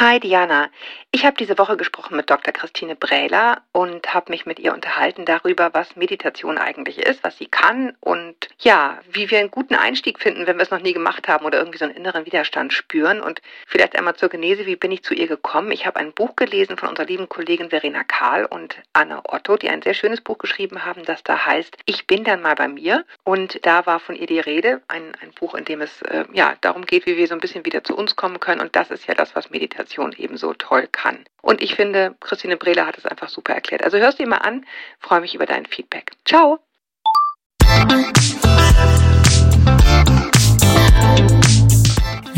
Hi Diana, ich habe diese Woche gesprochen mit Dr. Christine Brähler und habe mich mit ihr unterhalten darüber, was Meditation eigentlich ist, was sie kann und ja, wie wir einen guten Einstieg finden, wenn wir es noch nie gemacht haben oder irgendwie so einen inneren Widerstand spüren. Und vielleicht einmal zur Genese, wie bin ich zu ihr gekommen? Ich habe ein Buch gelesen von unserer lieben Kollegin Verena Kahl und Anne Otto, die ein sehr schönes Buch geschrieben haben, das da heißt Ich bin dann mal bei mir. Und da war von ihr die Rede, ein, ein Buch, in dem es äh, ja darum geht, wie wir so ein bisschen wieder zu uns kommen können. Und das ist ja das, was Meditation Meditation ebenso toll kann. Und ich finde, Christine Brehler hat es einfach super erklärt. Also hörst dir mal an, freue mich über dein Feedback. Ciao!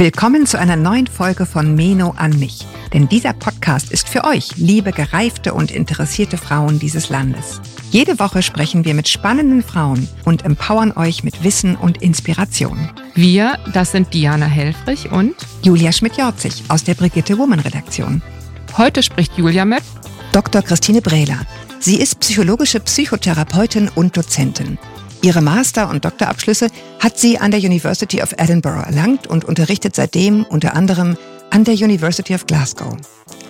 Willkommen zu einer neuen Folge von Meno an mich. Denn dieser Podcast ist für euch, liebe gereifte und interessierte Frauen dieses Landes. Jede Woche sprechen wir mit spannenden Frauen und empowern euch mit Wissen und Inspiration. Wir, das sind Diana Helfrich und Julia Schmidt-Jorzig aus der Brigitte Woman Redaktion. Heute spricht Julia mit Dr. Christine Brehler. Sie ist psychologische Psychotherapeutin und Dozentin. Ihre Master- und Doktorabschlüsse hat sie an der University of Edinburgh erlangt und unterrichtet seitdem unter anderem an der University of Glasgow.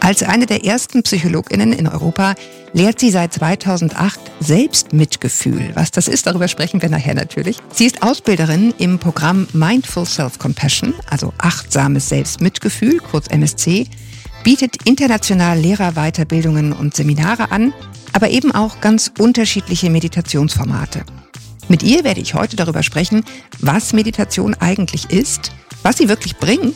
Als eine der ersten Psychologinnen in Europa lehrt sie seit 2008 Selbstmitgefühl. Was das ist, darüber sprechen wir nachher natürlich. Sie ist Ausbilderin im Programm Mindful Self-Compassion, also achtsames Selbstmitgefühl, kurz MSC, bietet international Lehrerweiterbildungen und Seminare an, aber eben auch ganz unterschiedliche Meditationsformate. Mit ihr werde ich heute darüber sprechen, was Meditation eigentlich ist, was sie wirklich bringt,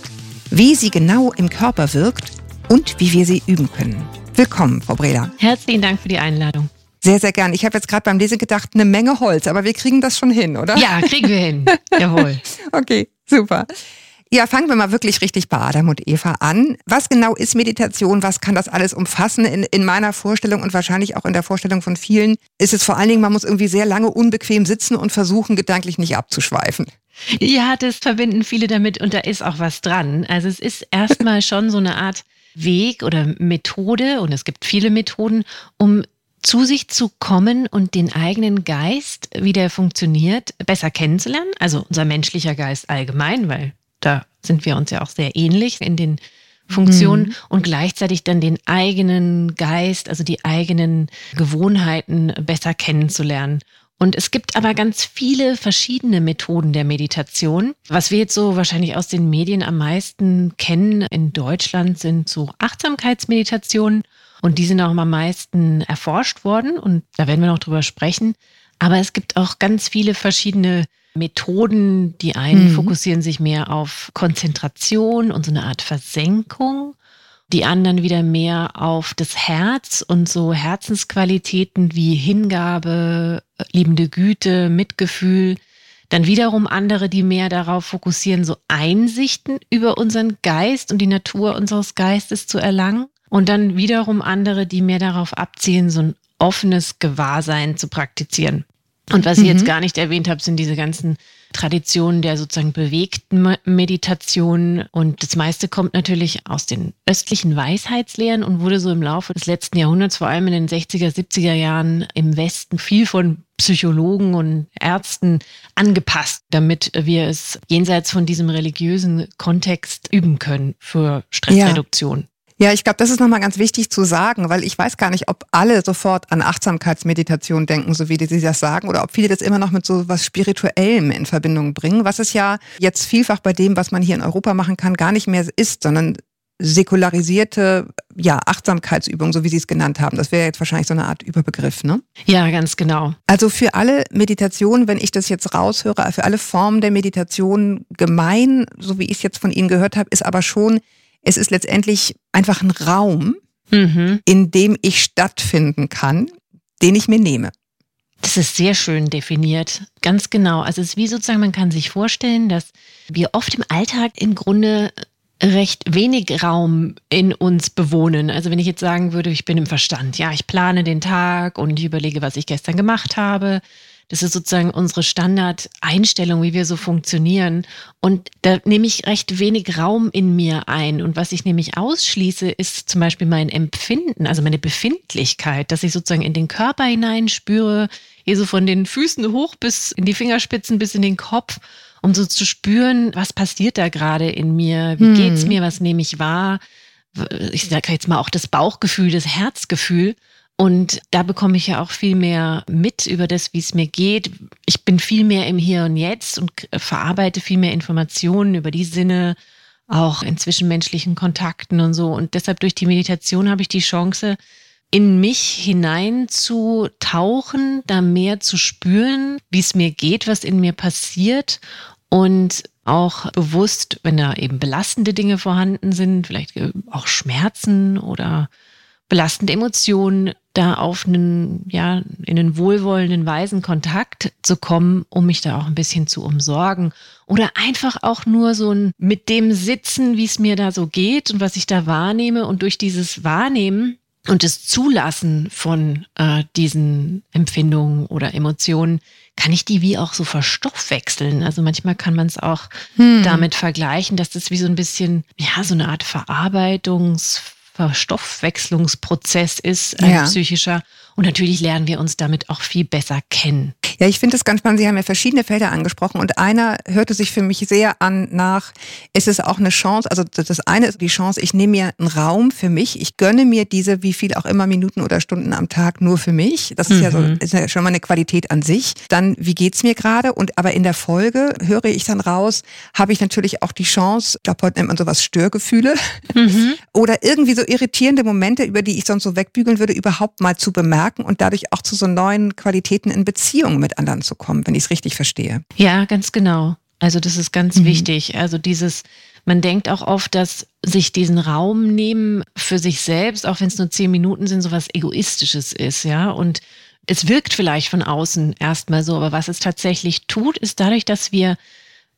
wie sie genau im Körper wirkt und wie wir sie üben können. Willkommen, Frau Brela. Herzlichen Dank für die Einladung. Sehr, sehr gern. Ich habe jetzt gerade beim Lesen gedacht, eine Menge Holz, aber wir kriegen das schon hin, oder? Ja, kriegen wir hin. Jawohl. okay, super. Ja, fangen wir mal wirklich richtig bei Adam und Eva an. Was genau ist Meditation? Was kann das alles umfassen? In, in meiner Vorstellung und wahrscheinlich auch in der Vorstellung von vielen ist es vor allen Dingen, man muss irgendwie sehr lange unbequem sitzen und versuchen, gedanklich nicht abzuschweifen. Ja, das verbinden viele damit und da ist auch was dran. Also es ist erstmal schon so eine Art Weg oder Methode, und es gibt viele Methoden, um zu sich zu kommen und den eigenen Geist, wie der funktioniert, besser kennenzulernen. Also unser menschlicher Geist allgemein, weil da sind wir uns ja auch sehr ähnlich in den Funktionen mhm. und gleichzeitig dann den eigenen Geist, also die eigenen Gewohnheiten besser kennenzulernen. Und es gibt aber ganz viele verschiedene Methoden der Meditation. Was wir jetzt so wahrscheinlich aus den Medien am meisten kennen in Deutschland sind so Achtsamkeitsmeditationen und die sind auch am meisten erforscht worden und da werden wir noch drüber sprechen. Aber es gibt auch ganz viele verschiedene Methoden. Die einen mhm. fokussieren sich mehr auf Konzentration und so eine Art Versenkung die anderen wieder mehr auf das Herz und so Herzensqualitäten wie Hingabe, liebende Güte, Mitgefühl. Dann wiederum andere, die mehr darauf fokussieren, so Einsichten über unseren Geist und die Natur unseres Geistes zu erlangen. Und dann wiederum andere, die mehr darauf abzielen, so ein offenes Gewahrsein zu praktizieren. Und was mhm. ich jetzt mhm. gar nicht erwähnt habe, sind diese ganzen Traditionen der sozusagen bewegten Meditation. Und das meiste kommt natürlich aus den östlichen Weisheitslehren und wurde so im Laufe des letzten Jahrhunderts, vor allem in den 60er, 70er Jahren im Westen viel von Psychologen und Ärzten angepasst, damit wir es jenseits von diesem religiösen Kontext üben können für Stressreduktion. Ja. Ja, ich glaube, das ist nochmal ganz wichtig zu sagen, weil ich weiß gar nicht, ob alle sofort an Achtsamkeitsmeditation denken, so wie die, das sagen, oder ob viele das immer noch mit so was Spirituellem in Verbindung bringen, was es ja jetzt vielfach bei dem, was man hier in Europa machen kann, gar nicht mehr ist, sondern säkularisierte ja, Achtsamkeitsübung, so wie Sie es genannt haben. Das wäre jetzt wahrscheinlich so eine Art Überbegriff, ne? Ja, ganz genau. Also für alle Meditationen, wenn ich das jetzt raushöre, für alle Formen der Meditation gemein, so wie ich es jetzt von Ihnen gehört habe, ist aber schon es ist letztendlich einfach ein Raum, mhm. in dem ich stattfinden kann, den ich mir nehme. Das ist sehr schön definiert. Ganz genau. Also es ist wie sozusagen, man kann sich vorstellen, dass wir oft im Alltag im Grunde recht wenig Raum in uns bewohnen. Also wenn ich jetzt sagen würde, ich bin im Verstand, ja, ich plane den Tag und ich überlege, was ich gestern gemacht habe, das ist sozusagen unsere Standardeinstellung, wie wir so funktionieren. Und da nehme ich recht wenig Raum in mir ein. Und was ich nämlich ausschließe, ist zum Beispiel mein Empfinden, also meine Befindlichkeit, dass ich sozusagen in den Körper hinein spüre, hier so von den Füßen hoch bis in die Fingerspitzen bis in den Kopf, um so zu spüren, was passiert da gerade in mir, wie hm. geht's mir, was nehme ich wahr ich sage jetzt mal auch das Bauchgefühl, das Herzgefühl. Und da bekomme ich ja auch viel mehr mit über das, wie es mir geht. Ich bin viel mehr im Hier und Jetzt und verarbeite viel mehr Informationen über die Sinne, auch in zwischenmenschlichen Kontakten und so. Und deshalb durch die Meditation habe ich die Chance, in mich hinein zu tauchen, da mehr zu spüren, wie es mir geht, was in mir passiert und auch bewusst, wenn da eben belastende Dinge vorhanden sind, vielleicht auch Schmerzen oder belastende Emotionen, da auf einen, ja, in einen wohlwollenden, weisen Kontakt zu kommen, um mich da auch ein bisschen zu umsorgen. Oder einfach auch nur so ein mit dem Sitzen, wie es mir da so geht und was ich da wahrnehme und durch dieses Wahrnehmen und das Zulassen von äh, diesen Empfindungen oder Emotionen kann ich die wie auch so verstoffwechseln. Also manchmal kann man es auch hm. damit vergleichen, dass das wie so ein bisschen, ja, so eine Art Verarbeitungs- Verstoffwechslungsprozess ist, ein ja. psychischer. Und natürlich lernen wir uns damit auch viel besser kennen. Ja, ich finde es ganz spannend. Sie haben ja verschiedene Felder angesprochen und einer hörte sich für mich sehr an nach, ist es auch eine Chance, also das eine ist die Chance, ich nehme mir einen Raum für mich, ich gönne mir diese, wie viel auch immer Minuten oder Stunden am Tag nur für mich. Das ist mhm. ja so, mhm. ist ja schon mal eine Qualität an sich. Dann, wie geht's mir gerade? Und aber in der Folge höre ich dann raus, habe ich natürlich auch die Chance, ich glaube, heute nennt man sowas Störgefühle mhm. oder irgendwie so irritierende Momente, über die ich sonst so wegbügeln würde, überhaupt mal zu bemerken und dadurch auch zu so neuen Qualitäten in Beziehungen mit anderen zu kommen, wenn ich es richtig verstehe. Ja, ganz genau. Also das ist ganz mhm. wichtig. Also dieses, man denkt auch oft, dass sich diesen Raum nehmen für sich selbst, auch wenn es nur zehn Minuten sind, so was Egoistisches ist, ja. Und es wirkt vielleicht von außen erstmal so, aber was es tatsächlich tut, ist dadurch, dass wir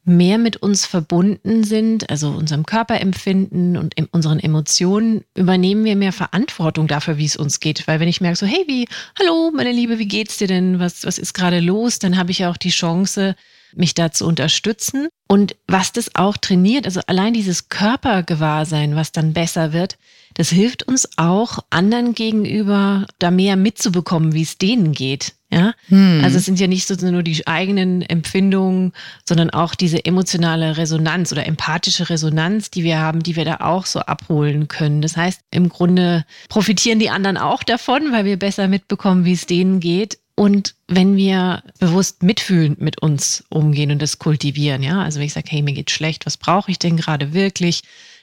mehr mit uns verbunden sind, also unserem Körperempfinden und unseren Emotionen, übernehmen wir mehr Verantwortung dafür, wie es uns geht. Weil wenn ich merke so, hey, wie, hallo, meine Liebe, wie geht's dir denn? Was, was ist gerade los? Dann habe ich ja auch die Chance, mich da zu unterstützen. Und was das auch trainiert, also allein dieses Körpergewahrsein, was dann besser wird, das hilft uns auch, anderen gegenüber da mehr mitzubekommen, wie es denen geht. Ja, hm. also es sind ja nicht so nur die eigenen Empfindungen, sondern auch diese emotionale Resonanz oder empathische Resonanz, die wir haben, die wir da auch so abholen können. Das heißt, im Grunde profitieren die anderen auch davon, weil wir besser mitbekommen, wie es denen geht. Und wenn wir bewusst mitfühlend mit uns umgehen und das kultivieren, ja, also wenn ich sage, hey, mir geht schlecht, was brauche ich denn gerade wirklich,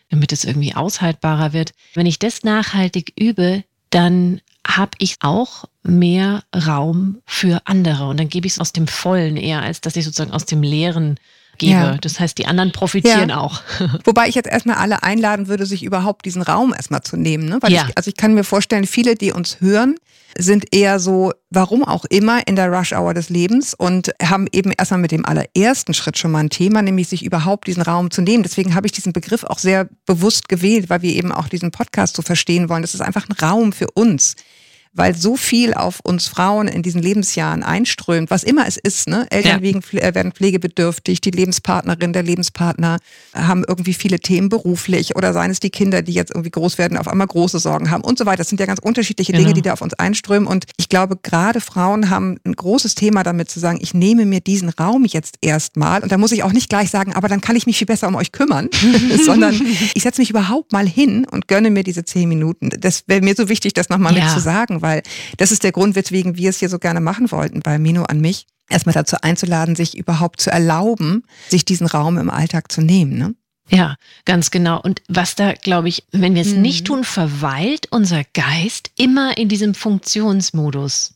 damit es irgendwie aushaltbarer wird. Wenn ich das nachhaltig übe, dann habe ich auch mehr Raum für andere. Und dann gebe ich es aus dem Vollen eher, als dass ich sozusagen aus dem Leeren gebe. Ja. Das heißt, die anderen profitieren ja. auch. Wobei ich jetzt erstmal alle einladen würde, sich überhaupt diesen Raum erstmal zu nehmen. Ne? Weil ja. ich, also ich kann mir vorstellen, viele, die uns hören, sind eher so, warum auch immer, in der Rush-Hour des Lebens und haben eben erstmal mit dem allerersten Schritt schon mal ein Thema, nämlich sich überhaupt diesen Raum zu nehmen. Deswegen habe ich diesen Begriff auch sehr bewusst gewählt, weil wir eben auch diesen Podcast so verstehen wollen. Das ist einfach ein Raum für uns weil so viel auf uns Frauen in diesen Lebensjahren einströmt, was immer es ist. Ne? Eltern ja. Äh, werden pflegebedürftig, die Lebenspartnerin, der Lebenspartner haben irgendwie viele Themen beruflich oder seien es die Kinder, die jetzt irgendwie groß werden, auf einmal große Sorgen haben und so weiter. Das sind ja ganz unterschiedliche genau. Dinge, die da auf uns einströmen. Und ich glaube, gerade Frauen haben ein großes Thema damit zu sagen, ich nehme mir diesen Raum jetzt erstmal. Und da muss ich auch nicht gleich sagen, aber dann kann ich mich viel besser um euch kümmern, sondern ich setze mich überhaupt mal hin und gönne mir diese zehn Minuten. Das wäre mir so wichtig, das nochmal ja. mit zu sagen, weil das ist der Grund, weswegen wir es hier so gerne machen wollten bei Mino an mich. Erstmal dazu einzuladen, sich überhaupt zu erlauben, sich diesen Raum im Alltag zu nehmen. Ne? Ja, ganz genau. Und was da, glaube ich, wenn wir es mhm. nicht tun, verweilt unser Geist immer in diesem Funktionsmodus.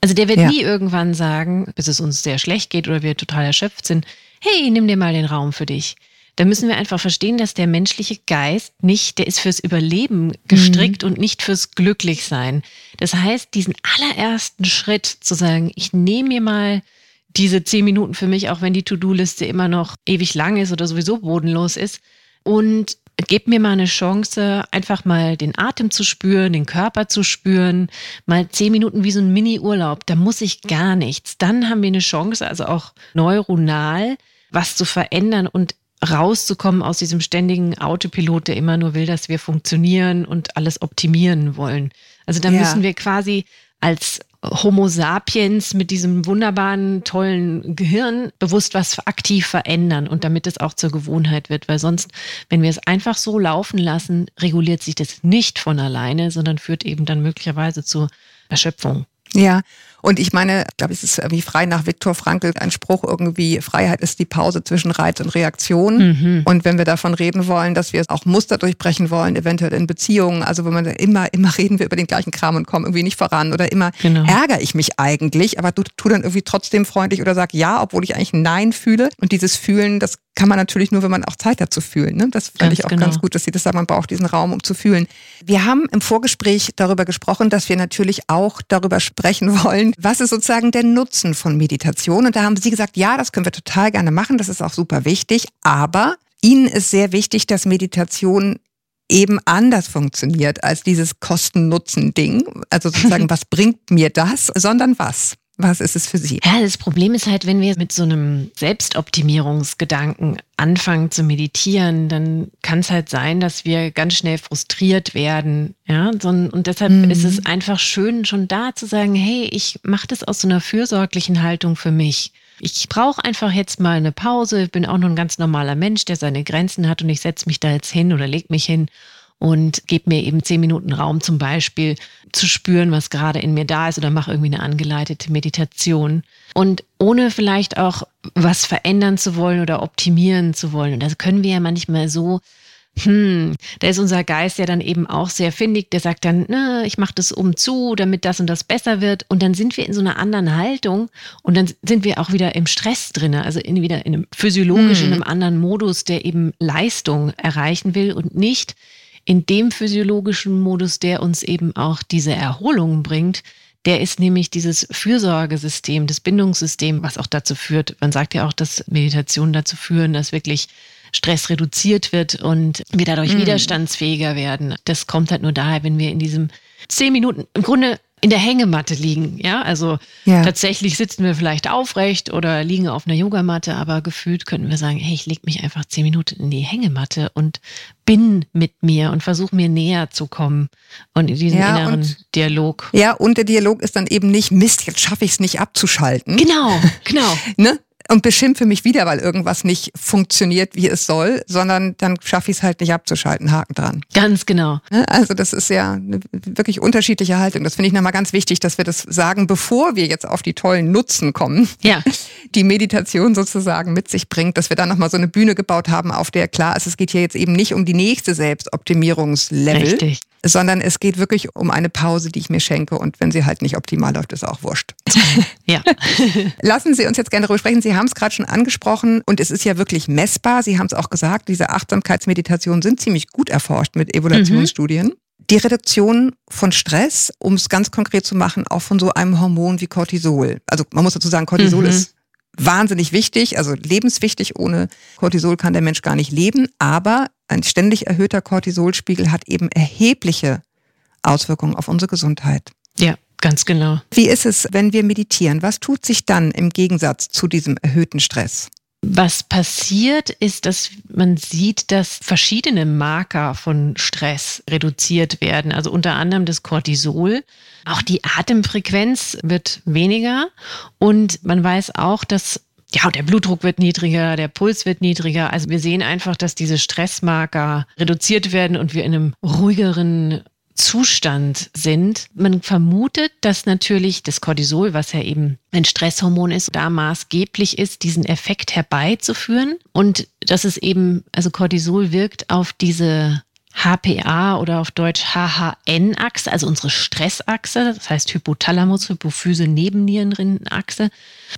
Also der wird ja. nie irgendwann sagen, bis es uns sehr schlecht geht oder wir total erschöpft sind, hey, nimm dir mal den Raum für dich. Da müssen wir einfach verstehen, dass der menschliche Geist nicht, der ist fürs Überleben gestrickt mhm. und nicht fürs Glücklichsein. Das heißt, diesen allerersten Schritt zu sagen, ich nehme mir mal diese zehn Minuten für mich, auch wenn die To-Do-Liste immer noch ewig lang ist oder sowieso bodenlos ist. Und gib mir mal eine Chance, einfach mal den Atem zu spüren, den Körper zu spüren, mal zehn Minuten wie so ein Mini-Urlaub. Da muss ich gar nichts. Dann haben wir eine Chance, also auch neuronal was zu verändern und rauszukommen aus diesem ständigen Autopilot, der immer nur will, dass wir funktionieren und alles optimieren wollen. Also da ja. müssen wir quasi als Homo sapiens mit diesem wunderbaren, tollen Gehirn bewusst was aktiv verändern und damit es auch zur Gewohnheit wird. Weil sonst, wenn wir es einfach so laufen lassen, reguliert sich das nicht von alleine, sondern führt eben dann möglicherweise zu Erschöpfung. Ja, und ich meine, ich glaube, es ist irgendwie frei nach Viktor Frankl ein Spruch irgendwie, Freiheit ist die Pause zwischen Reiz und Reaktion. Mhm. Und wenn wir davon reden wollen, dass wir auch Muster durchbrechen wollen, eventuell in Beziehungen, also wenn man immer, immer reden wir über den gleichen Kram und kommen irgendwie nicht voran oder immer genau. ärgere ich mich eigentlich, aber du tu dann irgendwie trotzdem freundlich oder sag ja, obwohl ich eigentlich Nein fühle. Und dieses Fühlen, das kann man natürlich nur, wenn man auch Zeit hat zu fühlen. Ne? Das fand ich auch genau. ganz gut, dass Sie das sagen, man braucht diesen Raum, um zu fühlen. Wir haben im Vorgespräch darüber gesprochen, dass wir natürlich auch darüber sprechen wollen, was ist sozusagen der Nutzen von Meditation. Und da haben Sie gesagt, ja, das können wir total gerne machen, das ist auch super wichtig, aber Ihnen ist sehr wichtig, dass Meditation eben anders funktioniert als dieses Kosten-Nutzen-Ding. Also sozusagen, was bringt mir das, sondern was? Was ist es für Sie? Ja, das Problem ist halt, wenn wir mit so einem Selbstoptimierungsgedanken anfangen zu meditieren, dann kann es halt sein, dass wir ganz schnell frustriert werden. Ja, und deshalb mhm. ist es einfach schön, schon da zu sagen, hey, ich mache das aus so einer fürsorglichen Haltung für mich. Ich brauche einfach jetzt mal eine Pause. Ich bin auch nur ein ganz normaler Mensch, der seine Grenzen hat und ich setze mich da jetzt hin oder leg mich hin und gebe mir eben zehn Minuten Raum zum Beispiel zu spüren, was gerade in mir da ist oder mache irgendwie eine angeleitete Meditation. Und ohne vielleicht auch was verändern zu wollen oder optimieren zu wollen. Und das können wir ja manchmal so hm, da ist unser Geist ja dann eben auch sehr findig, der sagt dann, ne, ich mache das um zu, damit das und das besser wird. Und dann sind wir in so einer anderen Haltung und dann sind wir auch wieder im Stress drin, also in, wieder in einem physiologisch, hm. in einem anderen Modus, der eben Leistung erreichen will und nicht in dem physiologischen Modus, der uns eben auch diese Erholung bringt, der ist nämlich dieses Fürsorgesystem, das Bindungssystem, was auch dazu führt, man sagt ja auch, dass Meditationen dazu führen, dass wirklich Stress reduziert wird und wir dadurch mm. widerstandsfähiger werden. Das kommt halt nur daher, wenn wir in diesem zehn Minuten, im Grunde in der Hängematte liegen. Ja, also ja. tatsächlich sitzen wir vielleicht aufrecht oder liegen auf einer Yogamatte, aber gefühlt könnten wir sagen, hey, ich lege mich einfach zehn Minuten in die Hängematte und bin mit mir und versuche mir näher zu kommen und in diesen ja, inneren und, Dialog. Ja, und der Dialog ist dann eben nicht, Mist, jetzt schaffe ich es nicht abzuschalten. Genau, genau. ne? Und beschimpfe mich wieder, weil irgendwas nicht funktioniert, wie es soll, sondern dann schaffe ich es halt nicht abzuschalten. Haken dran. Ganz genau. Ne? Also das ist ja eine wirklich unterschiedliche Haltung. Das finde ich nochmal ganz wichtig, dass wir das sagen, bevor wir jetzt auf die tollen Nutzen kommen, ja. die Meditation sozusagen mit sich bringt, dass wir dann nochmal so eine Bühne gebaut haben, auf der klar ist, es geht hier jetzt eben nicht um die nächste Selbstoptimierungslevel. Richtig sondern es geht wirklich um eine Pause, die ich mir schenke. Und wenn sie halt nicht optimal läuft, ist auch wurscht. ja. Lassen Sie uns jetzt gerne darüber sprechen. Sie haben es gerade schon angesprochen und es ist ja wirklich messbar. Sie haben es auch gesagt, diese Achtsamkeitsmeditationen sind ziemlich gut erforscht mit Evaluationsstudien. Mhm. Die Reduktion von Stress, um es ganz konkret zu machen, auch von so einem Hormon wie Cortisol. Also man muss dazu sagen, Cortisol mhm. ist wahnsinnig wichtig, also lebenswichtig. Ohne Cortisol kann der Mensch gar nicht leben. Aber ein ständig erhöhter Cortisolspiegel hat eben erhebliche Auswirkungen auf unsere Gesundheit. Ja, ganz genau. Wie ist es, wenn wir meditieren? Was tut sich dann im Gegensatz zu diesem erhöhten Stress? Was passiert, ist, dass man sieht, dass verschiedene Marker von Stress reduziert werden. Also unter anderem das Cortisol. Auch die Atemfrequenz wird weniger. Und man weiß auch, dass ja, der Blutdruck wird niedriger, der Puls wird niedriger. Also wir sehen einfach, dass diese Stressmarker reduziert werden und wir in einem ruhigeren Zustand sind. Man vermutet, dass natürlich das Cortisol, was ja eben ein Stresshormon ist, da maßgeblich ist, diesen Effekt herbeizuführen und dass es eben, also Cortisol wirkt auf diese HPA oder auf Deutsch HHN-Achse, also unsere Stressachse, das heißt Hypothalamus, Hypophyse, Nebennierenrindenachse.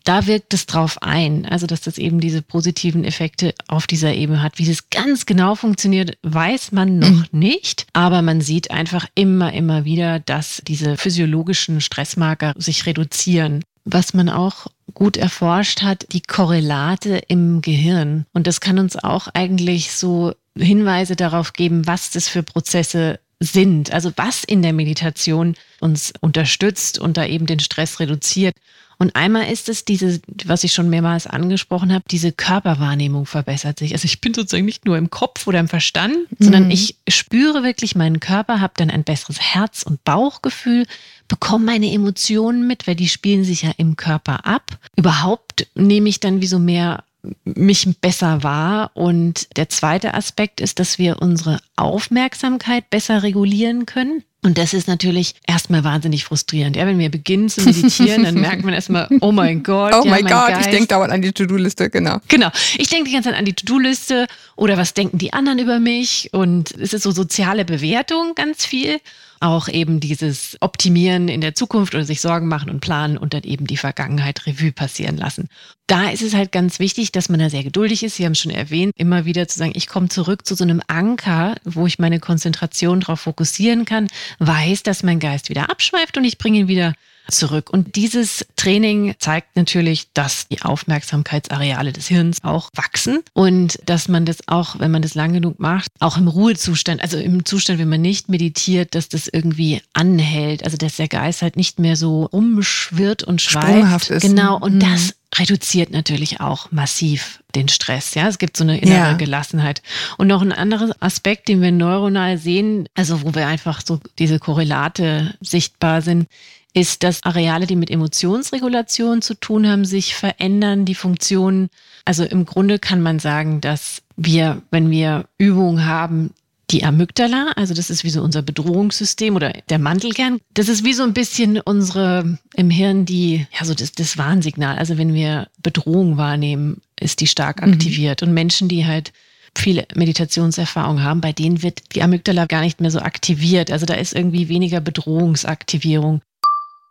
Da wirkt es drauf ein, also dass das eben diese positiven Effekte auf dieser Ebene hat. Wie das ganz genau funktioniert, weiß man noch mhm. nicht, aber man sieht einfach immer, immer wieder, dass diese physiologischen Stressmarker sich reduzieren. Was man auch gut erforscht hat, die Korrelate im Gehirn. Und das kann uns auch eigentlich so Hinweise darauf geben, was das für Prozesse sind, also was in der Meditation uns unterstützt und da eben den Stress reduziert. Und einmal ist es diese, was ich schon mehrmals angesprochen habe, diese Körperwahrnehmung verbessert sich. Also ich bin sozusagen nicht nur im Kopf oder im Verstand, mhm. sondern ich spüre wirklich meinen Körper, habe dann ein besseres Herz- und Bauchgefühl, bekomme meine Emotionen mit, weil die spielen sich ja im Körper ab. Überhaupt nehme ich dann wie so mehr mich besser wahr. Und der zweite Aspekt ist, dass wir unsere Aufmerksamkeit besser regulieren können. Und das ist natürlich erstmal wahnsinnig frustrierend. Ja, wenn wir beginnen zu meditieren, dann merkt man erstmal, oh mein Gott. Oh ja, mein Gott, Geist. ich denke dauernd an die To-Do-Liste, genau. Genau. Ich denke die ganze Zeit an die To-Do-Liste oder was denken die anderen über mich? Und es ist so soziale Bewertung ganz viel auch eben dieses Optimieren in der Zukunft oder sich Sorgen machen und planen und dann eben die Vergangenheit Revue passieren lassen. Da ist es halt ganz wichtig, dass man da sehr geduldig ist. Sie haben es schon erwähnt, immer wieder zu sagen, ich komme zurück zu so einem Anker, wo ich meine Konzentration darauf fokussieren kann, weiß, dass mein Geist wieder abschweift und ich bringe ihn wieder zurück. Und dieses Training zeigt natürlich, dass die Aufmerksamkeitsareale des Hirns auch wachsen und dass man das auch, wenn man das lang genug macht, auch im Ruhezustand, also im Zustand, wenn man nicht meditiert, dass das irgendwie anhält, also dass der Geist halt nicht mehr so rumschwirrt und schweift. Ist. Genau, und mhm. das reduziert natürlich auch massiv den Stress. Ja, es gibt so eine innere ja. Gelassenheit. Und noch ein anderer Aspekt, den wir neuronal sehen, also wo wir einfach so diese Korrelate sichtbar sind, ist, dass Areale, die mit Emotionsregulation zu tun haben, sich verändern, die Funktionen. Also im Grunde kann man sagen, dass wir, wenn wir Übungen haben, die Amygdala, also das ist wie so unser Bedrohungssystem oder der Mantelkern, das ist wie so ein bisschen unsere im Hirn die, ja, so das, das Warnsignal. Also wenn wir Bedrohung wahrnehmen, ist die stark mhm. aktiviert. Und Menschen, die halt viele Meditationserfahrungen haben, bei denen wird die Amygdala gar nicht mehr so aktiviert. Also da ist irgendwie weniger Bedrohungsaktivierung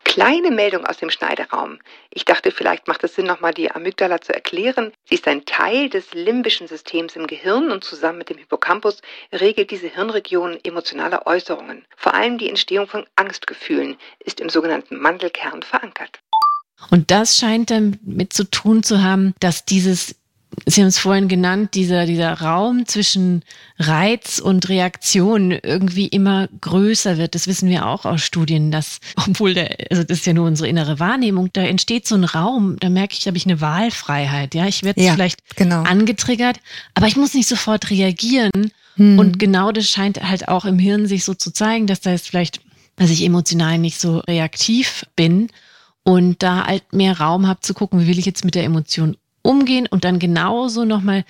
kleine Meldung aus dem Schneideraum. Ich dachte, vielleicht macht es Sinn, nochmal die Amygdala zu erklären. Sie ist ein Teil des limbischen Systems im Gehirn und zusammen mit dem Hippocampus regelt diese Hirnregion emotionale Äußerungen. Vor allem die Entstehung von Angstgefühlen ist im sogenannten Mandelkern verankert. Und das scheint damit zu tun zu haben, dass dieses Sie haben es vorhin genannt, dieser, dieser Raum zwischen Reiz und Reaktion irgendwie immer größer wird. Das wissen wir auch aus Studien, dass, obwohl der, also das ist ja nur unsere innere Wahrnehmung, da entsteht so ein Raum, da merke ich, da habe ich eine Wahlfreiheit. Ja, ich werde ja, vielleicht genau. angetriggert, aber ich muss nicht sofort reagieren. Hm. Und genau das scheint halt auch im Hirn sich so zu zeigen, dass da jetzt vielleicht, dass ich emotional nicht so reaktiv bin und da halt mehr Raum habe zu gucken, wie will ich jetzt mit der Emotion umgehen und dann genauso nochmal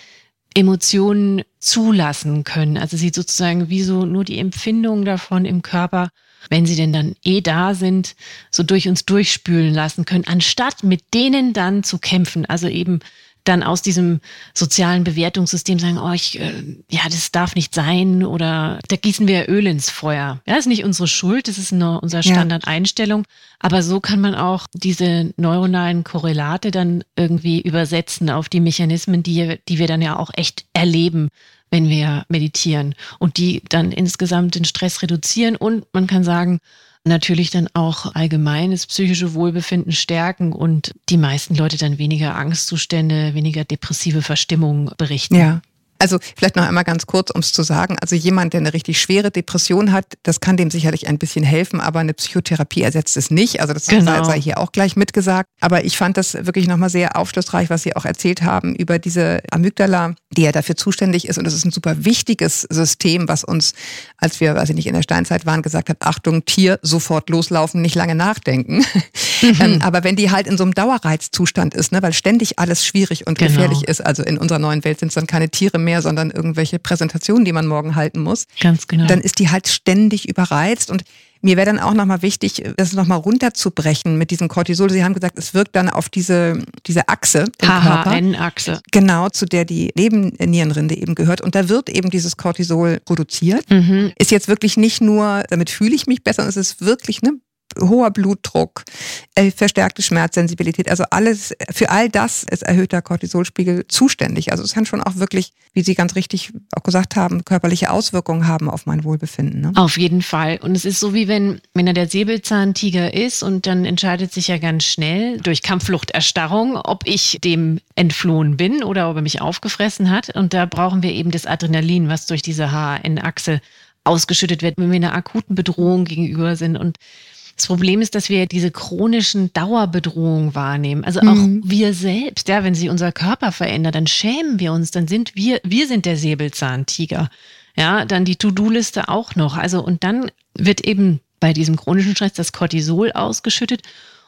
Emotionen zulassen können. Also sie sozusagen wie so nur die Empfindungen davon im Körper, wenn sie denn dann eh da sind, so durch uns durchspülen lassen können, anstatt mit denen dann zu kämpfen. Also eben dann aus diesem sozialen Bewertungssystem sagen, oh, ich, äh, ja, das darf nicht sein oder da gießen wir Öl ins Feuer. Ja, das ist nicht unsere Schuld, das ist nur unsere Standardeinstellung. Ja. Aber so kann man auch diese neuronalen Korrelate dann irgendwie übersetzen auf die Mechanismen, die, die wir dann ja auch echt erleben wenn wir meditieren und die dann insgesamt den Stress reduzieren und man kann sagen, natürlich dann auch allgemeines psychische Wohlbefinden stärken und die meisten Leute dann weniger Angstzustände, weniger depressive Verstimmung berichten. Ja. Also vielleicht noch einmal ganz kurz, um es zu sagen. Also jemand, der eine richtig schwere Depression hat, das kann dem sicherlich ein bisschen helfen, aber eine Psychotherapie ersetzt es nicht. Also das genau. sei, hier auch gleich mitgesagt. Aber ich fand das wirklich nochmal sehr aufschlussreich, was Sie auch erzählt haben über diese Amygdala, die ja dafür zuständig ist. Und das ist ein super wichtiges System, was uns, als wir, weiß ich nicht, in der Steinzeit waren, gesagt hat, Achtung, Tier, sofort loslaufen, nicht lange nachdenken. Mhm. Ähm, aber wenn die halt in so einem Dauerreizzustand ist, ne, weil ständig alles schwierig und genau. gefährlich ist, also in unserer neuen Welt sind es dann keine Tiere mehr, sondern irgendwelche Präsentationen, die man morgen halten muss. Ganz genau. Dann ist die halt ständig überreizt und mir wäre dann auch nochmal wichtig, das nochmal runterzubrechen mit diesem Cortisol. Sie haben gesagt, es wirkt dann auf diese, diese Achse HHN-Achse. Genau, zu der die Nebennierenrinde eben gehört. Und da wird eben dieses Cortisol produziert. Mhm. Ist jetzt wirklich nicht nur, damit fühle ich mich besser, es ist wirklich ne, hoher Blutdruck, äh, verstärkte Schmerzsensibilität, also alles, für all das ist erhöhter Cortisolspiegel zuständig. Also es kann schon auch wirklich, wie Sie ganz richtig auch gesagt haben, körperliche Auswirkungen haben auf mein Wohlbefinden. Ne? Auf jeden Fall. Und es ist so wie wenn, wenn er der Säbelzahntiger ist und dann entscheidet sich ja ganz schnell durch Kampffluchterstarrung, ob ich dem entflohen bin oder ob er mich aufgefressen hat. Und da brauchen wir eben das Adrenalin, was durch diese HN-Achse ausgeschüttet wird, wenn wir einer akuten Bedrohung gegenüber sind. Und Das Problem ist, dass wir diese chronischen Dauerbedrohungen wahrnehmen. Also auch mhm. wir selbst, ja, wenn sich unser Körper verändert, dann schämen wir uns, dann sind wir, wir sind der Säbelzahntiger. Ja, dann die To-Do-Liste auch noch. Also, und dann wird eben bei diesem chronischen Stress das Cortisol ausgeschüttet.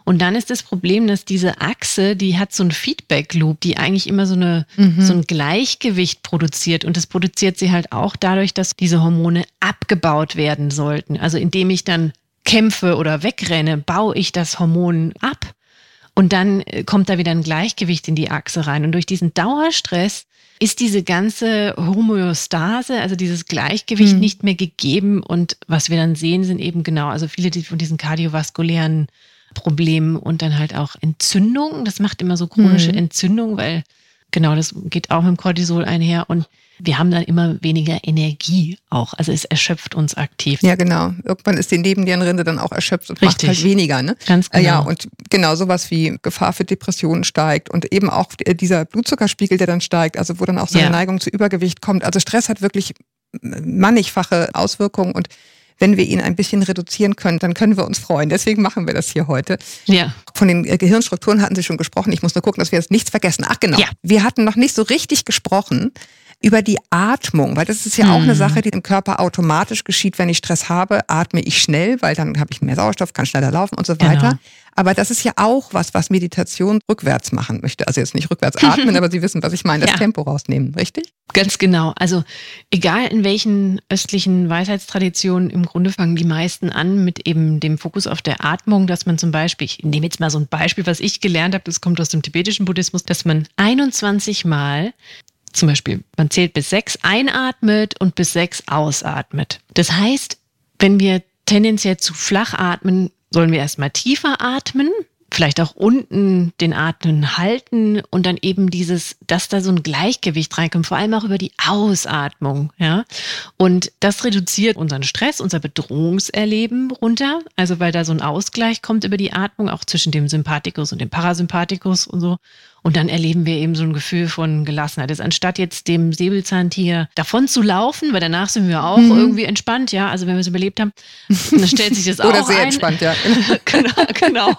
Und dann ist das Problem, dass diese Achse, die hat so einen Feedback-Loop, die eigentlich immer so, eine, mhm. so ein Gleichgewicht produziert. Und das produziert sie halt auch dadurch, dass diese Hormone abgebaut werden sollten. Also indem ich dann kämpfe oder wegrenne, baue ich das Hormon ab. Und dann äh, kommt da wieder ein Gleichgewicht in die Achse rein. Und durch diesen Dauerstress ist diese ganze Homöostase, also dieses Gleichgewicht hm. nicht mehr gegeben. Und was wir dann sehen, sind eben genau, also viele von diesen kardiovaskulären Problemen und dann halt auch Entzündungen. Das macht immer so chronische hm. Entzündungen, weil genau, das geht auch mit dem Cortisol einher. Und wir haben dann immer weniger Energie auch. Also es erschöpft uns aktiv. Ja, genau. Irgendwann ist die Nebennierenrinde dann auch erschöpft und Richtig. macht halt weniger. Ne? Ganz genau. Ja, und genau sowas wie Gefahr für Depressionen steigt und eben auch dieser Blutzuckerspiegel, der dann steigt, also wo dann auch so eine ja. Neigung zu Übergewicht kommt. Also Stress hat wirklich mannigfache Auswirkungen und wenn wir ihn ein bisschen reduzieren können, dann können wir uns freuen. Deswegen machen wir das hier heute. Ja. Von den Gehirnstrukturen hatten Sie schon gesprochen. Ich muss nur gucken, dass wir jetzt nichts vergessen. Ach genau. Ja. Wir hatten noch nicht so richtig gesprochen über die Atmung, weil das ist ja auch eine mhm. Sache, die im Körper automatisch geschieht, wenn ich Stress habe, atme ich schnell, weil dann habe ich mehr Sauerstoff, kann schneller laufen und so weiter. Genau. Aber das ist ja auch was, was Meditation rückwärts machen möchte. Also jetzt nicht rückwärts atmen, aber Sie wissen, was ich meine, das ja. Tempo rausnehmen, richtig? Ganz genau. Also egal in welchen östlichen Weisheitstraditionen, im Grunde fangen die meisten an mit eben dem Fokus auf der Atmung, dass man zum Beispiel, ich nehme jetzt mal so ein Beispiel, was ich gelernt habe, das kommt aus dem tibetischen Buddhismus, dass man 21 Mal zum Beispiel, man zählt bis sechs einatmet und bis sechs ausatmet. Das heißt, wenn wir tendenziell zu flach atmen, sollen wir erstmal tiefer atmen, vielleicht auch unten den Atmen halten und dann eben dieses, dass da so ein Gleichgewicht reinkommt, vor allem auch über die Ausatmung, ja. Und das reduziert unseren Stress, unser Bedrohungserleben runter, also weil da so ein Ausgleich kommt über die Atmung, auch zwischen dem Sympathikus und dem Parasympathikus und so. Und dann erleben wir eben so ein Gefühl von Gelassenheit. Das anstatt jetzt dem Säbelzahntiger davon zu laufen, weil danach sind wir auch mhm. irgendwie entspannt, ja. Also wenn wir es überlebt haben, dann stellt sich das auch Oder sehr ein. entspannt, ja. genau, genau.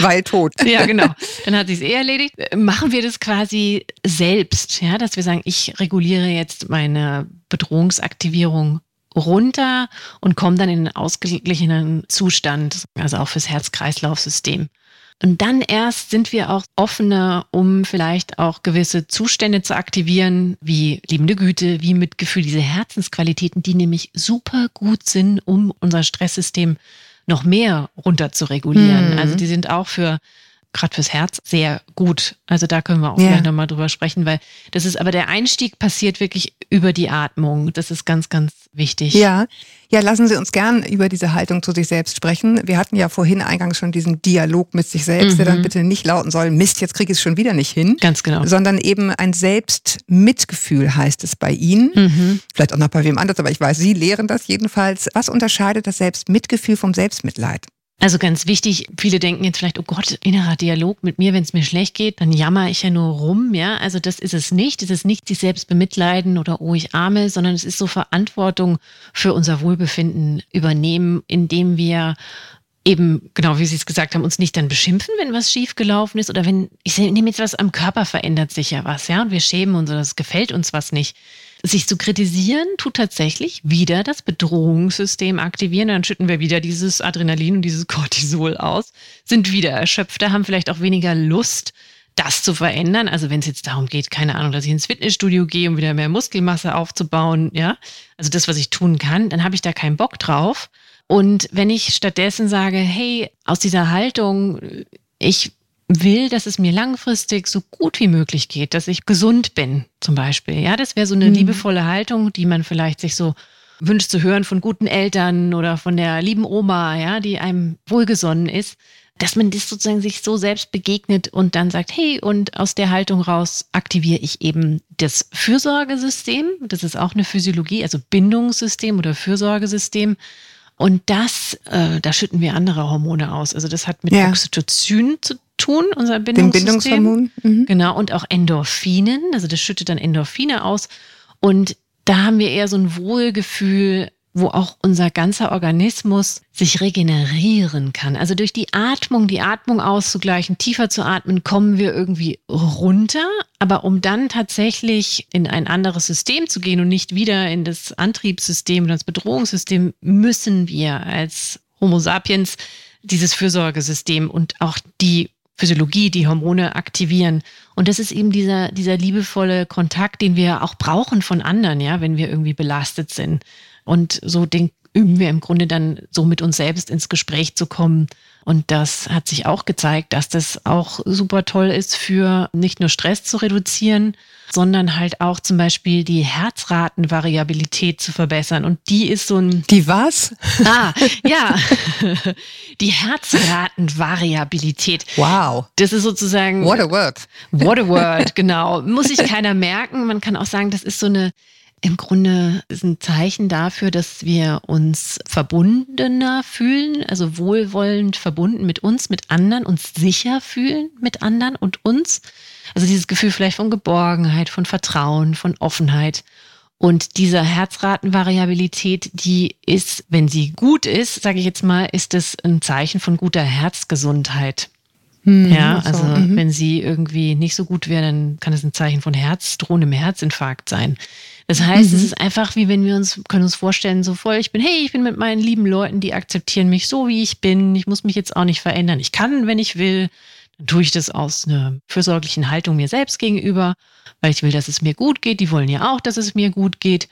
Weil tot. Ja, genau. Dann hat sich es eh erledigt. Machen wir das quasi selbst, ja, dass wir sagen, ich reguliere jetzt meine Bedrohungsaktivierung runter und komme dann in einen ausgeglichenen Zustand, also auch fürs Herz-Kreislauf-System. Und dann erst sind wir auch offener, um vielleicht auch gewisse Zustände zu aktivieren, wie liebende Güte, wie Mitgefühl, diese Herzensqualitäten, die nämlich super gut sind, um unser Stresssystem noch mehr runter zu regulieren. Mhm. Also die sind auch für gerade fürs Herz sehr gut. Also da können wir auch ja. gleich nochmal drüber sprechen, weil das ist, aber der Einstieg passiert wirklich über die Atmung. Das ist ganz, ganz wichtig. Ja, ja, lassen Sie uns gern über diese Haltung zu sich selbst sprechen. Wir hatten ja vorhin eingangs schon diesen Dialog mit sich selbst, mhm. der dann mhm. bitte nicht lauten soll, Mist, jetzt kriege ich es schon wieder nicht hin. Ganz genau. Sondern eben ein Selbstmitgefühl heißt es bei Ihnen. Mhm. Vielleicht auch noch bei wem anders, aber ich weiß, Sie lehren das jedenfalls. Was unterscheidet das Selbstmitgefühl vom Selbstmitleid? Also ganz wichtig, viele denken jetzt vielleicht, oh Gott, innerer Dialog mit mir, wenn es mir schlecht geht, dann jammer ich ja nur rum, ja. Also das ist es nicht. Es ist nicht sich selbst bemitleiden oder oh, ich arme, sondern es ist so Verantwortung für unser Wohlbefinden übernehmen, indem wir eben, genau wie Sie es gesagt haben, uns nicht dann beschimpfen, wenn was schiefgelaufen ist oder wenn, ich nehme jetzt was am Körper verändert sich ja was, ja, und wir schämen uns oder es gefällt uns was nicht sich zu kritisieren, tut tatsächlich wieder das Bedrohungssystem aktivieren. Dann schütten wir wieder dieses Adrenalin und dieses Cortisol aus, sind wieder erschöpfter, haben vielleicht auch weniger Lust, das zu verändern. Also wenn es jetzt darum geht, keine Ahnung, dass ich ins Fitnessstudio gehe, um wieder mehr Muskelmasse aufzubauen, ja, also das, was ich tun kann, dann habe ich da keinen Bock drauf. Und wenn ich stattdessen sage, hey, aus dieser Haltung, ich will, dass es mir langfristig so gut wie möglich geht, dass ich gesund bin, zum Beispiel. Ja, das wäre so eine mhm. liebevolle Haltung, die man vielleicht sich so wünscht zu hören von guten Eltern oder von der lieben Oma, ja, die einem wohlgesonnen ist, dass man das sozusagen sich so selbst begegnet und dann sagt, hey, und aus der Haltung raus aktiviere ich eben das Fürsorgesystem. Das ist auch eine Physiologie, also Bindungssystem oder Fürsorgesystem. Und das, äh, da schütten wir andere Hormone aus. Also das hat mit ja. Oxytocin zu tun, unser Bindungssystem. Den Bindungshormon. Mhm. Genau, und auch Endorphinen. Also das schüttet dann Endorphine aus. Und da haben wir eher so ein Wohlgefühl, wo auch unser ganzer Organismus sich regenerieren kann. Also durch die Atmung, die Atmung auszugleichen, tiefer zu atmen, kommen wir irgendwie runter. Aber um dann tatsächlich in ein anderes System zu gehen und nicht wieder in das Antriebssystem oder das Bedrohungssystem, müssen wir als Homo sapiens dieses Fürsorgesystem und auch die Physiologie, die Hormone aktivieren. Und das ist eben dieser, dieser liebevolle Kontakt, den wir auch brauchen von anderen, ja, wenn wir irgendwie belastet sind. Und so den üben wir im Grunde dann so mit uns selbst ins Gespräch zu kommen. Und das hat sich auch gezeigt, dass das auch super toll ist für nicht nur Stress zu reduzieren, sondern halt auch zum Beispiel die Herzratenvariabilität zu verbessern. Und die ist so ein. Die was? Ah, ja. Die Herzratenvariabilität. Wow. Das ist sozusagen. What a word. What a word, genau. Muss sich keiner merken. Man kann auch sagen, das ist so eine im Grunde ist ein Zeichen dafür, dass wir uns verbundener fühlen, also wohlwollend verbunden mit uns, mit anderen, uns sicher fühlen mit anderen und uns. Also dieses Gefühl vielleicht von Geborgenheit, von Vertrauen, von Offenheit. Und diese Herzratenvariabilität, die ist, wenn sie gut ist, sage ich jetzt mal, ist es ein Zeichen von guter Herzgesundheit. Mhm, ja, also so, mhm. wenn sie irgendwie nicht so gut wäre, dann kann es ein Zeichen von Herz, drohendem Herzinfarkt sein. Das heißt, mhm. es ist einfach wie wenn wir uns, können uns vorstellen, so voll, ich bin, hey, ich bin mit meinen lieben Leuten, die akzeptieren mich so, wie ich bin. Ich muss mich jetzt auch nicht verändern. Ich kann, wenn ich will. Dann tue ich das aus einer fürsorglichen Haltung mir selbst gegenüber, weil ich will, dass es mir gut geht. Die wollen ja auch, dass es mir gut geht.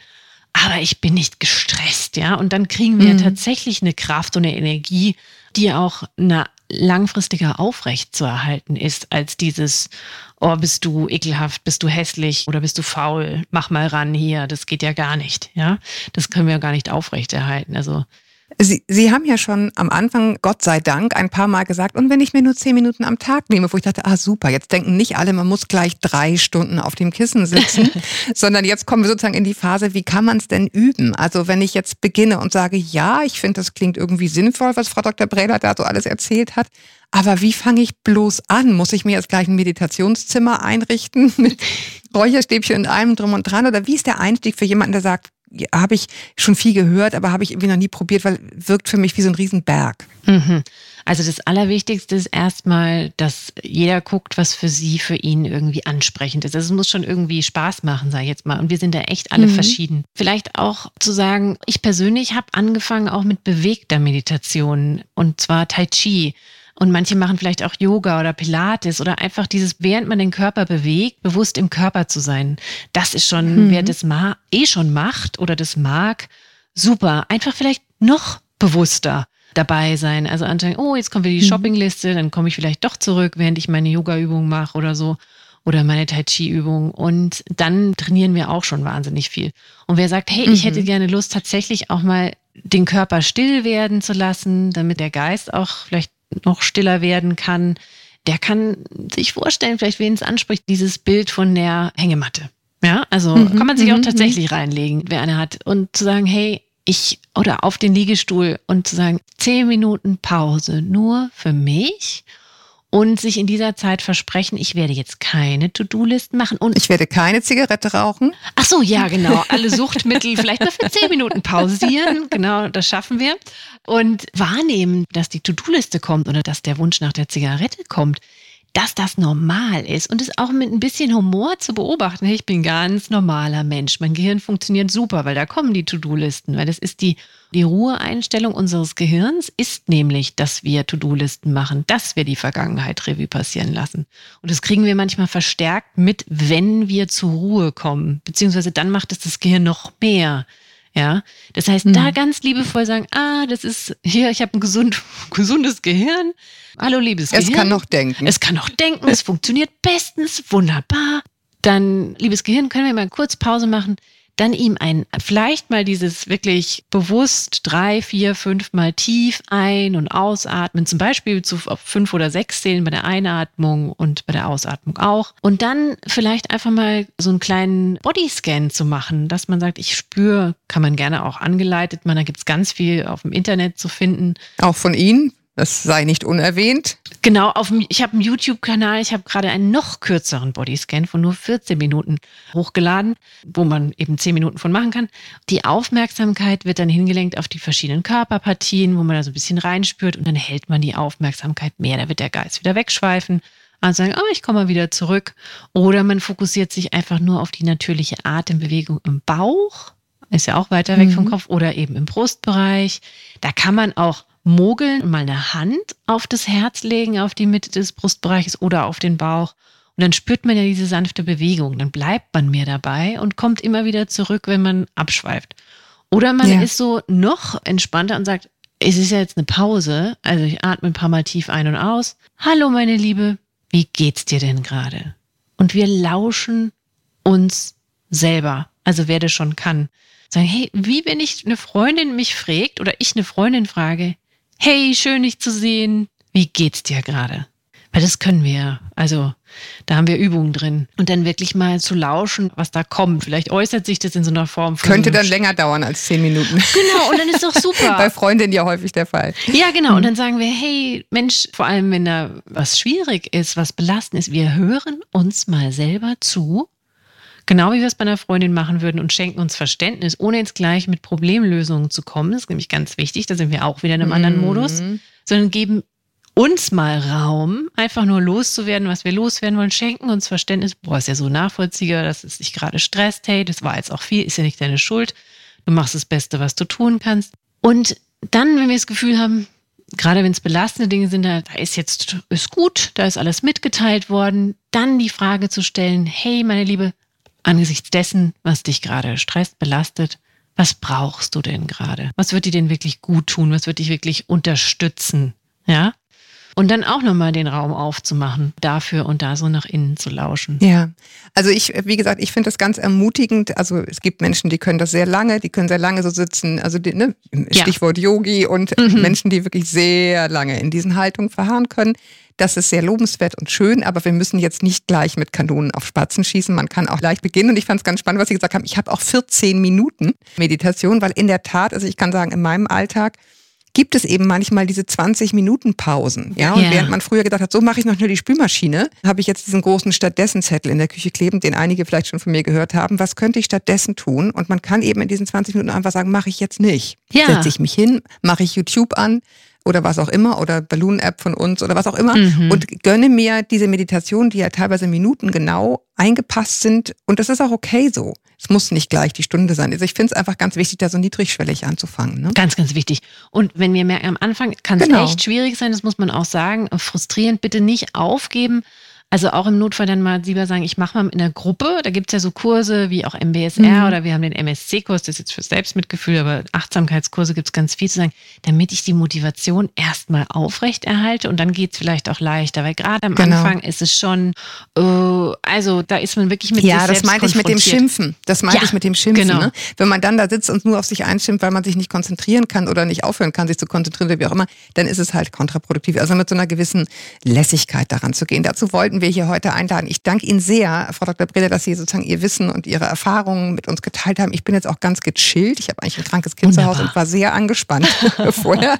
Aber ich bin nicht gestresst, ja. Und dann kriegen wir mhm. tatsächlich eine Kraft und eine Energie, die auch eine langfristiger aufrecht zu erhalten ist, als dieses, oh, bist du ekelhaft, bist du hässlich oder bist du faul, mach mal ran hier, das geht ja gar nicht, ja. Das können wir gar nicht aufrechterhalten. Also Sie, Sie haben ja schon am Anfang, Gott sei Dank, ein paar Mal gesagt, und wenn ich mir nur zehn Minuten am Tag nehme, wo ich dachte, ah super, jetzt denken nicht alle, man muss gleich drei Stunden auf dem Kissen sitzen, sondern jetzt kommen wir sozusagen in die Phase, wie kann man es denn üben? Also wenn ich jetzt beginne und sage, ja, ich finde, das klingt irgendwie sinnvoll, was Frau Dr. Brehler da so alles erzählt hat, aber wie fange ich bloß an? Muss ich mir jetzt gleich ein Meditationszimmer einrichten mit Räucherstäbchen und allem drum und dran? Oder wie ist der Einstieg für jemanden, der sagt, habe ich schon viel gehört, aber habe ich irgendwie noch nie probiert, weil wirkt für mich wie so ein Riesenberg. Mhm. Also das Allerwichtigste ist erstmal, dass jeder guckt, was für sie, für ihn irgendwie ansprechend ist. Also es muss schon irgendwie Spaß machen, sage ich jetzt mal. Und wir sind da echt alle mhm. verschieden. Vielleicht auch zu sagen, ich persönlich habe angefangen auch mit bewegter Meditation und zwar Tai Chi. Und manche machen vielleicht auch Yoga oder Pilates oder einfach dieses, während man den Körper bewegt, bewusst im Körper zu sein. Das ist schon, mhm. wer das ma eh schon macht oder das mag, super. Einfach vielleicht noch bewusster dabei sein. Also anfangen, oh, jetzt kommt wieder die mhm. Shoppingliste, dann komme ich vielleicht doch zurück, während ich meine Yoga-Übung mache oder so oder meine Tai Chi-Übung. Und dann trainieren wir auch schon wahnsinnig viel. Und wer sagt, hey, ich hätte mhm. gerne Lust, tatsächlich auch mal den Körper still werden zu lassen, damit der Geist auch vielleicht noch stiller werden kann, der kann sich vorstellen, vielleicht wen es anspricht, dieses Bild von der Hängematte. Ja, also mhm, kann man sich auch mhm, tatsächlich mhm. reinlegen, wer eine hat. Und zu sagen, hey, ich, oder auf den Liegestuhl und zu sagen, zehn Minuten Pause nur für mich und sich in dieser Zeit versprechen, ich werde jetzt keine To-Do-Listen machen und ich werde keine Zigarette rauchen. Ach so, ja, genau. Alle Suchtmittel vielleicht mal für zehn Minuten pausieren. Genau, das schaffen wir. Und wahrnehmen, dass die To-Do-Liste kommt oder dass der Wunsch nach der Zigarette kommt dass das normal ist und es auch mit ein bisschen Humor zu beobachten. Ich bin ganz normaler Mensch. Mein Gehirn funktioniert super, weil da kommen die To-Do-Listen, weil das ist die, die Ruheeinstellung unseres Gehirns ist nämlich, dass wir To-Do-Listen machen, dass wir die Vergangenheit Revue passieren lassen. Und das kriegen wir manchmal verstärkt mit, wenn wir zur Ruhe kommen, beziehungsweise dann macht es das Gehirn noch mehr. Ja, das heißt, mhm. da ganz liebevoll sagen, ah, das ist hier, ich habe ein gesund, gesundes Gehirn. Hallo, liebes Gehirn. Es kann noch denken. Es kann noch denken, es funktioniert bestens, wunderbar. Dann, liebes Gehirn, können wir mal kurz Pause machen dann ihm ein, vielleicht mal dieses wirklich bewusst drei, vier, fünf Mal tief ein- und ausatmen, zum Beispiel zu fünf oder sechs zählen bei der Einatmung und bei der Ausatmung auch. Und dann vielleicht einfach mal so einen kleinen Bodyscan zu machen, dass man sagt, ich spüre, kann man gerne auch angeleitet machen, da gibt es ganz viel auf dem Internet zu finden. Auch von Ihnen? Das sei nicht unerwähnt. Genau, auf, ich habe einen YouTube-Kanal, ich habe gerade einen noch kürzeren Bodyscan von nur 14 Minuten hochgeladen, wo man eben 10 Minuten von machen kann. Die Aufmerksamkeit wird dann hingelenkt auf die verschiedenen Körperpartien, wo man da so ein bisschen reinspürt und dann hält man die Aufmerksamkeit mehr. Da wird der Geist wieder wegschweifen und sagen, oh, ich komme mal wieder zurück. Oder man fokussiert sich einfach nur auf die natürliche Atembewegung im Bauch, ist ja auch weiter weg mhm. vom Kopf, oder eben im Brustbereich. Da kann man auch mogeln mal eine Hand auf das Herz legen, auf die Mitte des Brustbereiches oder auf den Bauch. Und dann spürt man ja diese sanfte Bewegung. Dann bleibt man mehr dabei und kommt immer wieder zurück, wenn man abschweift. Oder man ja. ist so noch entspannter und sagt, es ist ja jetzt eine Pause. Also ich atme ein paar Mal tief ein und aus. Hallo, meine Liebe. Wie geht's dir denn gerade? Und wir lauschen uns selber. Also wer das schon kann. Sagen, hey, wie wenn ich eine Freundin mich fragt oder ich eine Freundin frage, hey, schön dich zu sehen, wie geht's dir gerade? Weil das können wir. Also da haben wir Übungen drin. Und dann wirklich mal zu lauschen, was da kommt. Vielleicht äußert sich das in so einer Form. Könnte so dann länger dauern als zehn Minuten. Genau, und dann ist doch super. Bei Freundinnen ja häufig der Fall. Ja, genau. Und dann sagen wir, hey, Mensch, vor allem wenn da was schwierig ist, was belastend ist, wir hören uns mal selber zu Genau wie wir es bei einer Freundin machen würden und schenken uns Verständnis, ohne jetzt gleich mit Problemlösungen zu kommen. Das ist nämlich ganz wichtig, da sind wir auch wieder in einem anderen mhm. Modus, sondern geben uns mal Raum, einfach nur loszuwerden, was wir loswerden wollen, schenken uns Verständnis. Boah, ist ja so nachvollziehbar, dass es dich gerade stresst. Hey, das war jetzt auch viel, ist ja nicht deine Schuld. Du machst das Beste, was du tun kannst. Und dann, wenn wir das Gefühl haben, gerade wenn es belastende Dinge sind, da, da ist jetzt, ist gut, da ist alles mitgeteilt worden, dann die Frage zu stellen, hey, meine Liebe, angesichts dessen, was dich gerade stresst, belastet, was brauchst du denn gerade? Was wird dir denn wirklich gut tun? Was wird dich wirklich unterstützen? Ja? Und dann auch nochmal den Raum aufzumachen, dafür und da so nach innen zu lauschen. Ja, also ich, wie gesagt, ich finde das ganz ermutigend. Also es gibt Menschen, die können das sehr lange, die können sehr lange so sitzen. Also die, ne, Stichwort ja. Yogi und mhm. Menschen, die wirklich sehr lange in diesen Haltungen verharren können. Das ist sehr lobenswert und schön, aber wir müssen jetzt nicht gleich mit Kanonen auf Spatzen schießen. Man kann auch leicht beginnen. Und ich fand es ganz spannend, was Sie gesagt haben. Ich habe auch 14 Minuten Meditation, weil in der Tat, also ich kann sagen, in meinem Alltag gibt es eben manchmal diese 20 Minuten Pausen. Ja, und yeah. während man früher gedacht hat, so mache ich noch nur die Spülmaschine, habe ich jetzt diesen großen stattdessen Zettel in der Küche kleben, den einige vielleicht schon von mir gehört haben. Was könnte ich stattdessen tun? Und man kann eben in diesen 20 Minuten einfach sagen, mache ich jetzt nicht. Ja. Setze ich mich hin, mache ich YouTube an, oder was auch immer oder Balloon-App von uns oder was auch immer mhm. und gönne mir diese Meditation, die ja teilweise Minuten genau eingepasst sind und das ist auch okay so. Es muss nicht gleich die Stunde sein. Also ich finde es einfach ganz wichtig, da so niedrigschwellig anzufangen. Ne? Ganz, ganz wichtig. Und wenn wir merken, am Anfang kann es genau. echt schwierig sein, das muss man auch sagen, frustrierend, bitte nicht aufgeben. Also auch im Notfall dann mal lieber sagen, ich mache mal in der Gruppe. Da gibt es ja so Kurse wie auch MBSR mhm. oder wir haben den MSC-Kurs, das ist jetzt für Selbstmitgefühl, aber Achtsamkeitskurse gibt es ganz viel zu sagen, damit ich die Motivation erstmal aufrecht erhalte und dann geht es vielleicht auch leichter, weil gerade am genau. Anfang ist es schon, uh, also da ist man wirklich mit Ja, das meinte ich mit dem Schimpfen. Das meinte ja, ich mit dem Schimpfen. Genau. Ne? Wenn man dann da sitzt und nur auf sich einschimpft, weil man sich nicht konzentrieren kann oder nicht aufhören kann, sich zu konzentrieren oder wie auch immer, dann ist es halt kontraproduktiv. Also mit so einer gewissen Lässigkeit daran zu gehen. Dazu wollten wir hier heute einladen. Ich danke Ihnen sehr, Frau Dr. Breder, dass Sie sozusagen Ihr Wissen und Ihre Erfahrungen mit uns geteilt haben. Ich bin jetzt auch ganz gechillt. Ich habe eigentlich ein krankes Kind Wunderbar. zu Hause und war sehr angespannt vorher.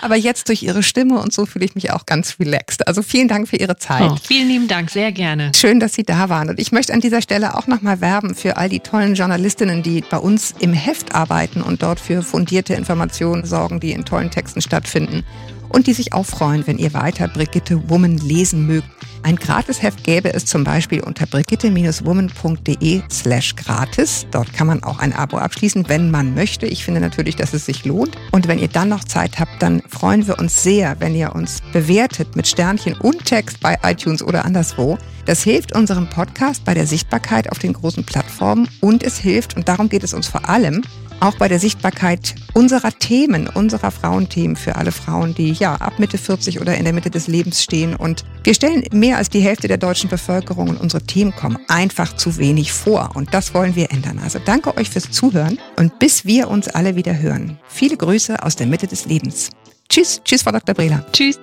Aber jetzt durch Ihre Stimme und so fühle ich mich auch ganz relaxed. Also vielen Dank für Ihre Zeit. Oh, vielen lieben Dank, sehr gerne. Schön, dass Sie da waren. Und ich möchte an dieser Stelle auch nochmal werben für all die tollen Journalistinnen, die bei uns im Heft arbeiten und dort für fundierte Informationen sorgen, die in tollen Texten stattfinden und die sich auch freuen, wenn ihr weiter Brigitte Woman lesen mögt. Ein Gratisheft gäbe es zum Beispiel unter brigitte-woman.de slash gratis. Dort kann man auch ein Abo abschließen, wenn man möchte. Ich finde natürlich, dass es sich lohnt. Und wenn ihr dann noch Zeit habt, dann freuen wir uns sehr, wenn ihr uns bewertet mit Sternchen und Text bei iTunes oder anderswo. Das hilft unserem Podcast bei der Sichtbarkeit auf den großen Plattformen und es hilft, und darum geht es uns vor allem, auch bei der Sichtbarkeit unserer Themen, unserer Frauenthemen für alle Frauen, die ja ab Mitte 40 oder in der Mitte des Lebens stehen. Und wir stellen mehr als die Hälfte der deutschen Bevölkerung und unsere Themen kommen einfach zu wenig vor. Und das wollen wir ändern. Also danke euch fürs Zuhören und bis wir uns alle wieder hören. Viele Grüße aus der Mitte des Lebens. Tschüss, tschüss, Frau Dr. Brehler. Tschüss.